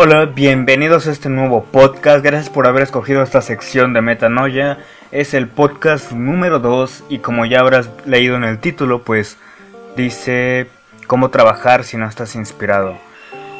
Hola, bienvenidos a este nuevo podcast. Gracias por haber escogido esta sección de Metanoia. Es el podcast número 2 y como ya habrás leído en el título, pues dice cómo trabajar si no estás inspirado.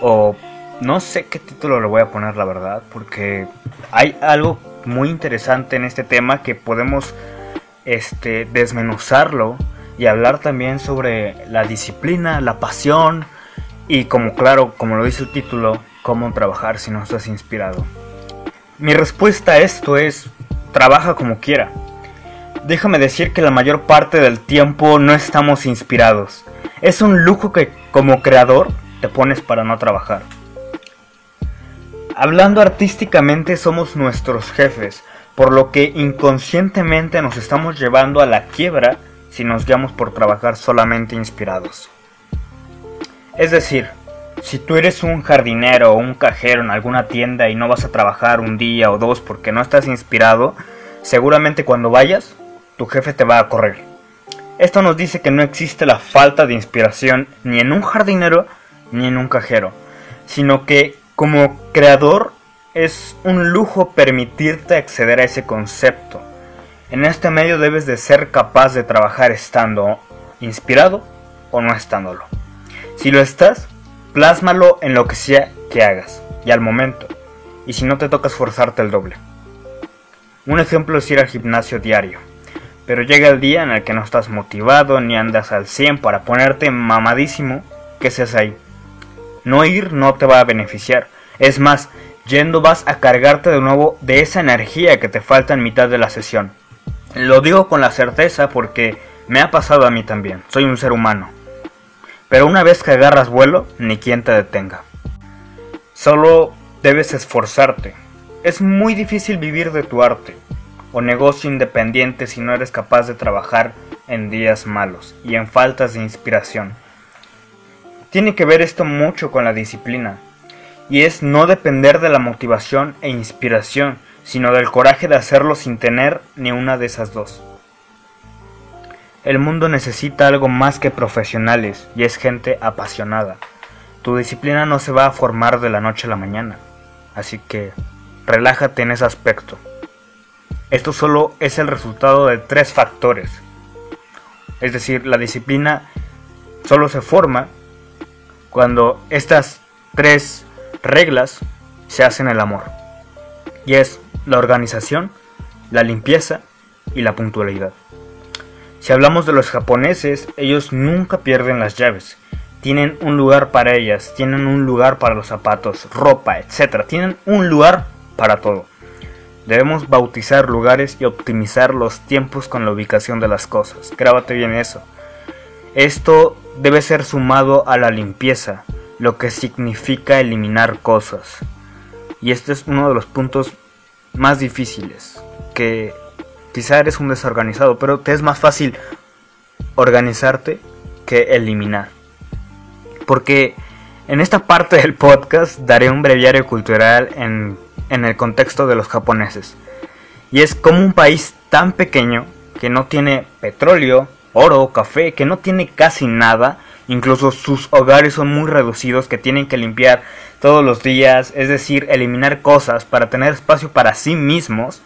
O no sé qué título le voy a poner, la verdad, porque hay algo muy interesante en este tema que podemos este, desmenuzarlo y hablar también sobre la disciplina, la pasión y como claro, como lo dice el título, cómo trabajar si no estás inspirado. Mi respuesta a esto es, trabaja como quiera. Déjame decir que la mayor parte del tiempo no estamos inspirados. Es un lujo que como creador te pones para no trabajar. Hablando artísticamente somos nuestros jefes, por lo que inconscientemente nos estamos llevando a la quiebra si nos guiamos por trabajar solamente inspirados. Es decir, si tú eres un jardinero o un cajero en alguna tienda y no vas a trabajar un día o dos porque no estás inspirado, seguramente cuando vayas, tu jefe te va a correr. Esto nos dice que no existe la falta de inspiración ni en un jardinero ni en un cajero, sino que como creador es un lujo permitirte acceder a ese concepto. En este medio debes de ser capaz de trabajar estando inspirado o no estándolo. Si lo estás, Plásmalo en lo que sea que hagas, y al momento, y si no te toca esforzarte el doble. Un ejemplo es ir al gimnasio diario, pero llega el día en el que no estás motivado ni andas al 100 para ponerte mamadísimo, ¿qué seas ahí? No ir no te va a beneficiar, es más, yendo vas a cargarte de nuevo de esa energía que te falta en mitad de la sesión. Lo digo con la certeza porque me ha pasado a mí también, soy un ser humano pero una vez que agarras vuelo, ni quien te detenga. Solo debes esforzarte. Es muy difícil vivir de tu arte o negocio independiente si no eres capaz de trabajar en días malos y en faltas de inspiración. Tiene que ver esto mucho con la disciplina, y es no depender de la motivación e inspiración, sino del coraje de hacerlo sin tener ni una de esas dos. El mundo necesita algo más que profesionales y es gente apasionada. Tu disciplina no se va a formar de la noche a la mañana, así que relájate en ese aspecto. Esto solo es el resultado de tres factores. Es decir, la disciplina solo se forma cuando estas tres reglas se hacen el amor. Y es la organización, la limpieza y la puntualidad. Si hablamos de los japoneses, ellos nunca pierden las llaves. Tienen un lugar para ellas, tienen un lugar para los zapatos, ropa, etc. Tienen un lugar para todo. Debemos bautizar lugares y optimizar los tiempos con la ubicación de las cosas. Grábate bien eso. Esto debe ser sumado a la limpieza, lo que significa eliminar cosas. Y este es uno de los puntos más difíciles que Quizá eres un desorganizado, pero te es más fácil organizarte que eliminar. Porque en esta parte del podcast daré un breviario cultural en, en el contexto de los japoneses. Y es como un país tan pequeño que no tiene petróleo, oro, café, que no tiene casi nada, incluso sus hogares son muy reducidos que tienen que limpiar todos los días, es decir, eliminar cosas para tener espacio para sí mismos,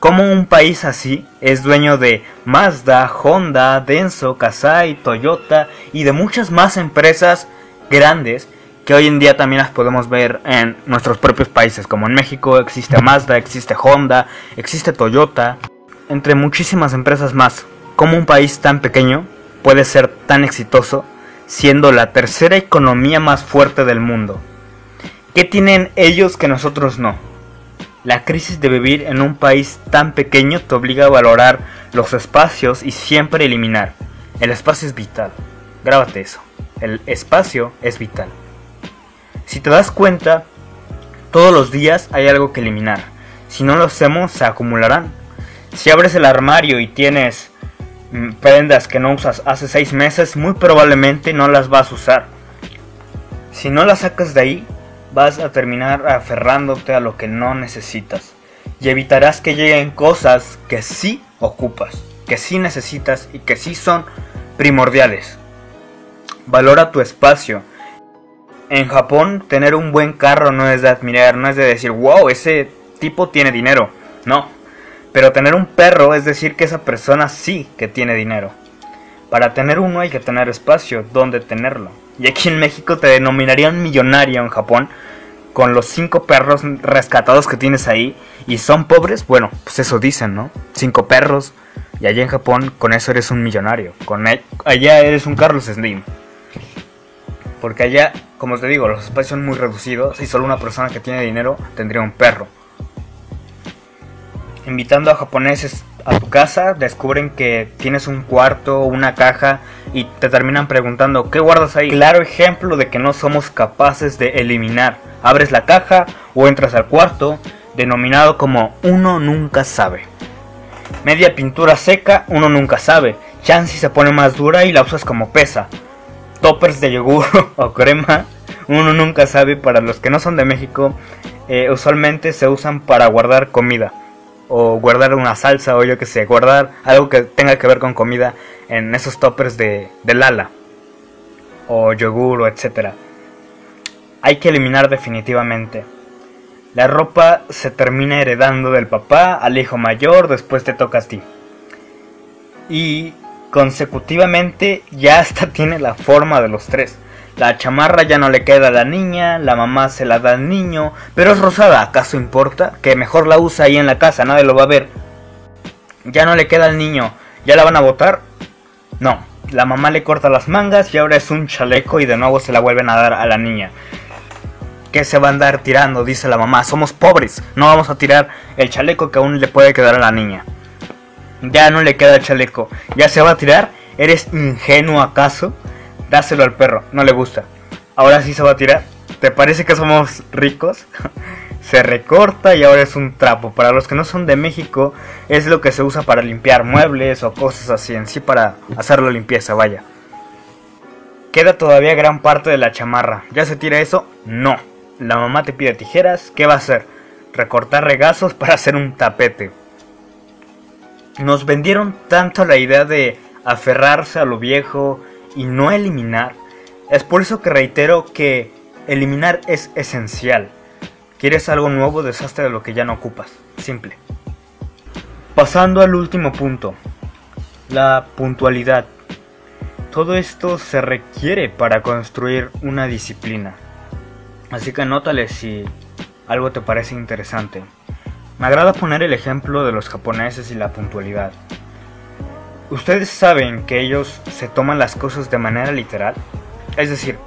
como un país así es dueño de Mazda, Honda, Denso, Kasai, Toyota y de muchas más empresas grandes que hoy en día también las podemos ver en nuestros propios países, como en México existe Mazda, existe Honda, existe Toyota, entre muchísimas empresas más. ¿Cómo un país tan pequeño puede ser tan exitoso siendo la tercera economía más fuerte del mundo? ¿Qué tienen ellos que nosotros no? La crisis de vivir en un país tan pequeño te obliga a valorar los espacios y siempre eliminar. El espacio es vital. Grábate eso. El espacio es vital. Si te das cuenta, todos los días hay algo que eliminar. Si no lo hacemos, se acumularán. Si abres el armario y tienes mm, prendas que no usas hace seis meses, muy probablemente no las vas a usar. Si no las sacas de ahí, vas a terminar aferrándote a lo que no necesitas y evitarás que lleguen cosas que sí ocupas, que sí necesitas y que sí son primordiales. Valora tu espacio en Japón tener un buen carro no es de admirar, no es de decir, wow, ese tipo tiene dinero. No. Pero tener un perro es decir que esa persona sí que tiene dinero. Para tener uno hay que tener espacio donde tenerlo. Y aquí en México te denominarían millonario en Japón con los cinco perros rescatados que tienes ahí y son pobres, bueno, pues eso dicen, ¿no? Cinco perros y allá en Japón con eso eres un millonario, con e, allá eres un Carlos Slim. Porque allá, como te digo, los espacios son muy reducidos y solo una persona que tiene dinero tendría un perro. Invitando a japoneses a tu casa, descubren que tienes un cuarto, una caja y te terminan preguntando ¿qué guardas ahí? Claro ejemplo de que no somos capaces de eliminar. Abres la caja o entras al cuarto, denominado como uno nunca sabe. Media pintura seca, uno nunca sabe. Chancy se pone más dura y la usas como pesa. Toppers de yogur o crema, uno nunca sabe. Para los que no son de México, eh, usualmente se usan para guardar comida o guardar una salsa o yo que sé, guardar algo que tenga que ver con comida en esos toppers de, de Lala o yogur o etcétera. Hay que eliminar definitivamente. La ropa se termina heredando del papá al hijo mayor, después te toca a ti. Y consecutivamente ya hasta tiene la forma de los tres. La chamarra ya no le queda a la niña, la mamá se la da al niño, pero es rosada, ¿acaso importa? Que mejor la usa ahí en la casa, nadie lo va a ver. Ya no le queda al niño, ¿ya la van a botar? No, la mamá le corta las mangas y ahora es un chaleco y de nuevo se la vuelven a dar a la niña. ¿Qué se va a andar tirando? Dice la mamá, somos pobres, no vamos a tirar el chaleco que aún le puede quedar a la niña. Ya no le queda el chaleco, ya se va a tirar, ¿eres ingenuo acaso? Dáselo al perro, no le gusta. Ahora sí se va a tirar. ¿Te parece que somos ricos? se recorta y ahora es un trapo. Para los que no son de México, es lo que se usa para limpiar muebles o cosas así, en sí para hacer la limpieza, vaya. Queda todavía gran parte de la chamarra. ¿Ya se tira eso? No. La mamá te pide tijeras, ¿qué va a hacer? Recortar regazos para hacer un tapete. Nos vendieron tanto la idea de aferrarse a lo viejo, y no eliminar. Es por eso que reitero que eliminar es esencial. Quieres algo nuevo, deshazte de lo que ya no ocupas. Simple. Pasando al último punto. La puntualidad. Todo esto se requiere para construir una disciplina. Así que anótale si algo te parece interesante. Me agrada poner el ejemplo de los japoneses y la puntualidad. Ustedes saben que ellos se toman las cosas de manera literal. Es decir,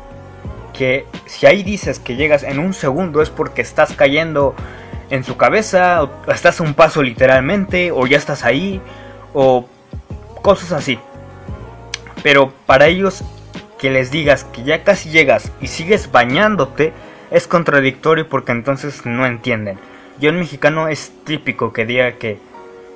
que si ahí dices que llegas en un segundo es porque estás cayendo en su cabeza, o estás a un paso literalmente, o ya estás ahí, o cosas así. Pero para ellos que les digas que ya casi llegas y sigues bañándote es contradictorio porque entonces no entienden. Yo en mexicano es típico que diga que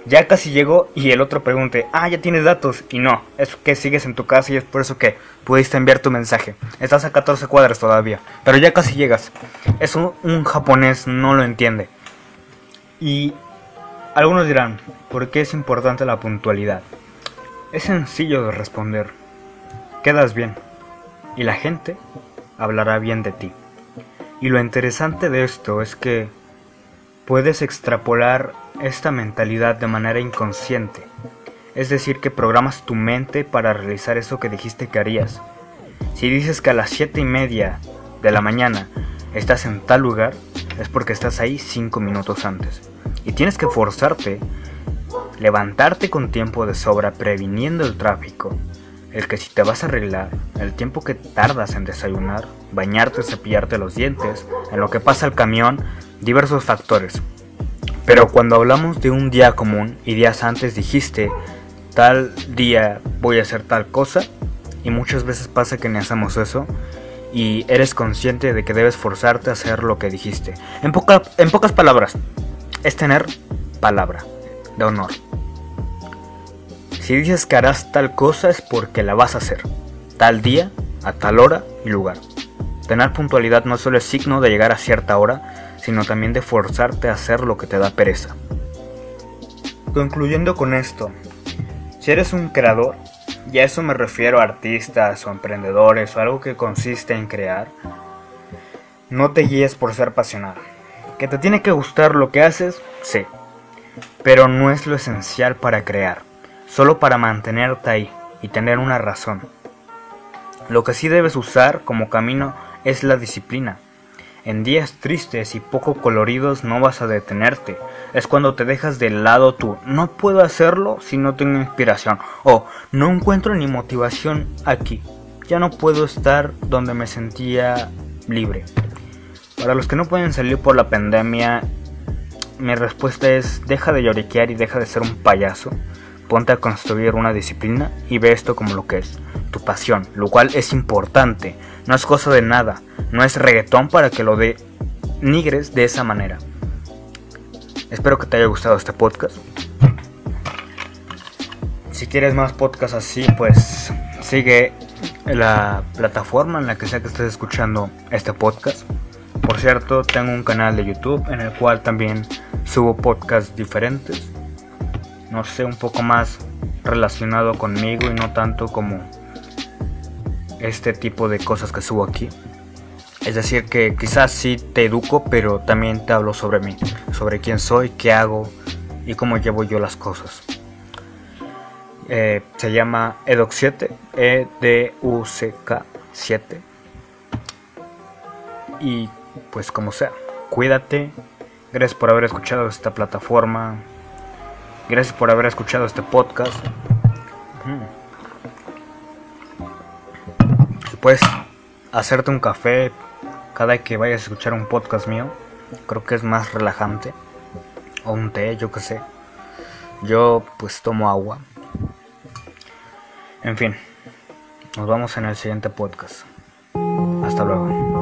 ya casi llegó y el otro pregunte, ah, ya tienes datos. Y no, es que sigues en tu casa y es por eso que pudiste enviar tu mensaje. Estás a 14 cuadras todavía, pero ya casi llegas. Eso un japonés no lo entiende. Y algunos dirán, ¿por qué es importante la puntualidad? Es sencillo de responder. Quedas bien y la gente hablará bien de ti. Y lo interesante de esto es que puedes extrapolar esta mentalidad de manera inconsciente. Es decir, que programas tu mente para realizar eso que dijiste que harías. Si dices que a las 7 y media de la mañana estás en tal lugar, es porque estás ahí 5 minutos antes. Y tienes que forzarte, levantarte con tiempo de sobra previniendo el tráfico. El que si te vas a arreglar, el tiempo que tardas en desayunar, bañarte, cepillarte los dientes, en lo que pasa el camión, diversos factores. Pero cuando hablamos de un día común y días antes dijiste, tal día voy a hacer tal cosa, y muchas veces pasa que ni hacemos eso, y eres consciente de que debes forzarte a hacer lo que dijiste. En, en pocas palabras, es tener palabra de honor. Si dices que harás tal cosa es porque la vas a hacer, tal día, a tal hora y lugar. Tener puntualidad no solo es signo de llegar a cierta hora, sino también de forzarte a hacer lo que te da pereza. Concluyendo con esto, si eres un creador, y a eso me refiero a artistas o emprendedores o algo que consiste en crear, No te guíes por ser apasionado. Que te tiene que gustar lo que haces, sí. Pero no es lo esencial para crear, solo para mantenerte ahí y tener una razón. Lo que sí debes usar como camino es la disciplina. En días tristes y poco coloridos no vas a detenerte. Es cuando te dejas de lado tú. No puedo hacerlo si no tengo inspiración. O no encuentro ni motivación aquí. Ya no puedo estar donde me sentía libre. Para los que no pueden salir por la pandemia, mi respuesta es deja de lloriquear y deja de ser un payaso. Ponte a construir una disciplina y ve esto como lo que es, tu pasión, lo cual es importante, no es cosa de nada, no es reggaetón para que lo denigres de esa manera. Espero que te haya gustado este podcast. Si quieres más podcasts así, pues sigue la plataforma en la que sea que estés escuchando este podcast. Por cierto, tengo un canal de YouTube en el cual también subo podcasts diferentes. No sé, un poco más relacionado conmigo y no tanto como este tipo de cosas que subo aquí. Es decir, que quizás sí te educo, pero también te hablo sobre mí, sobre quién soy, qué hago y cómo llevo yo las cosas. Eh, se llama EDUC7, E-D-U-C-K 7. Y pues como sea, cuídate. Gracias por haber escuchado esta plataforma. Gracias por haber escuchado este podcast. Puedes hacerte un café cada que vayas a escuchar un podcast mío. Creo que es más relajante. O un té, yo que sé. Yo pues tomo agua. En fin, nos vemos en el siguiente podcast. Hasta luego.